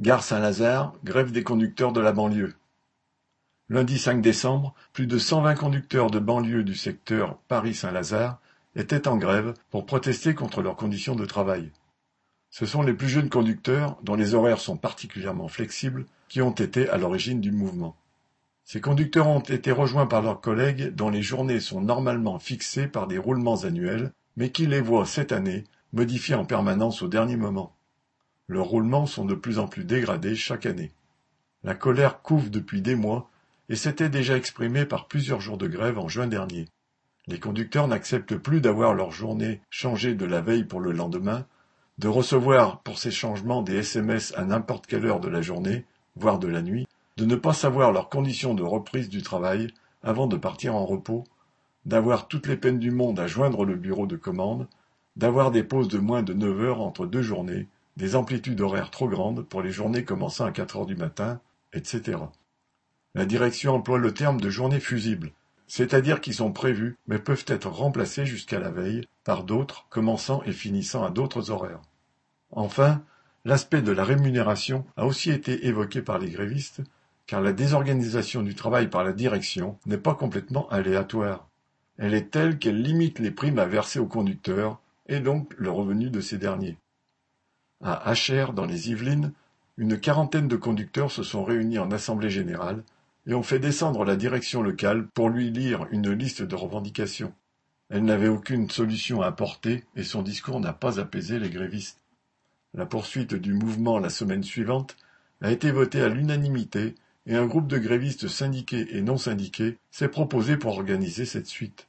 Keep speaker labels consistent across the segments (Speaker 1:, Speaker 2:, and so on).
Speaker 1: Gare Saint-Lazare, grève des conducteurs de la banlieue. Lundi 5 décembre, plus de 120 conducteurs de banlieue du secteur Paris-Saint-Lazare étaient en grève pour protester contre leurs conditions de travail. Ce sont les plus jeunes conducteurs, dont les horaires sont particulièrement flexibles, qui ont été à l'origine du mouvement. Ces conducteurs ont été rejoints par leurs collègues dont les journées sont normalement fixées par des roulements annuels, mais qui les voient cette année modifiés en permanence au dernier moment. Leurs roulements sont de plus en plus dégradés chaque année. La colère couve depuis des mois et s'était déjà exprimée par plusieurs jours de grève en juin dernier. Les conducteurs n'acceptent plus d'avoir leur journée changée de la veille pour le lendemain, de recevoir pour ces changements des SMS à n'importe quelle heure de la journée, voire de la nuit, de ne pas savoir leurs conditions de reprise du travail avant de partir en repos, d'avoir toutes les peines du monde à joindre le bureau de commande, d'avoir des pauses de moins de neuf heures entre deux journées, des amplitudes horaires trop grandes pour les journées commençant à quatre heures du matin, etc. La direction emploie le terme de journées fusibles, c'est-à-dire qui sont prévues mais peuvent être remplacées jusqu'à la veille par d'autres commençant et finissant à d'autres horaires. Enfin, l'aspect de la rémunération a aussi été évoqué par les grévistes, car la désorganisation du travail par la direction n'est pas complètement aléatoire. Elle est telle qu'elle limite les primes à verser aux conducteurs et donc le revenu de ces derniers. À Achères, dans les Yvelines, une quarantaine de conducteurs se sont réunis en assemblée générale et ont fait descendre la direction locale pour lui lire une liste de revendications. Elle n'avait aucune solution à apporter et son discours n'a pas apaisé les grévistes. La poursuite du mouvement la semaine suivante a été votée à l'unanimité et un groupe de grévistes syndiqués et non syndiqués s'est proposé pour organiser cette suite.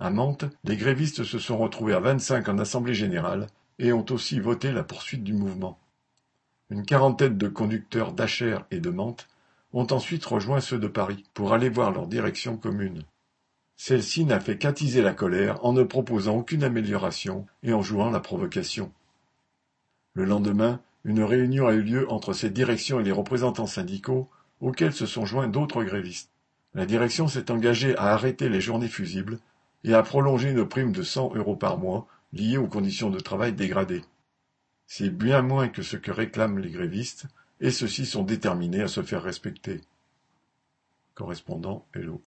Speaker 1: À Mantes, les grévistes se sont retrouvés à vingt-cinq en assemblée générale et ont aussi voté la poursuite du mouvement. Une quarantaine de conducteurs d'Achères et de Mantes ont ensuite rejoint ceux de Paris pour aller voir leur direction commune. Celle-ci n'a fait qu'attiser la colère en ne proposant aucune amélioration et en jouant la provocation. Le lendemain, une réunion a eu lieu entre ces directions et les représentants syndicaux, auxquels se sont joints d'autres grévistes. La direction s'est engagée à arrêter les journées fusibles et à prolonger une prime de cent euros par mois liée aux conditions de travail dégradées. C'est bien moins que ce que réclament les grévistes, et ceux-ci sont déterminés à se faire respecter. Correspondant Hello.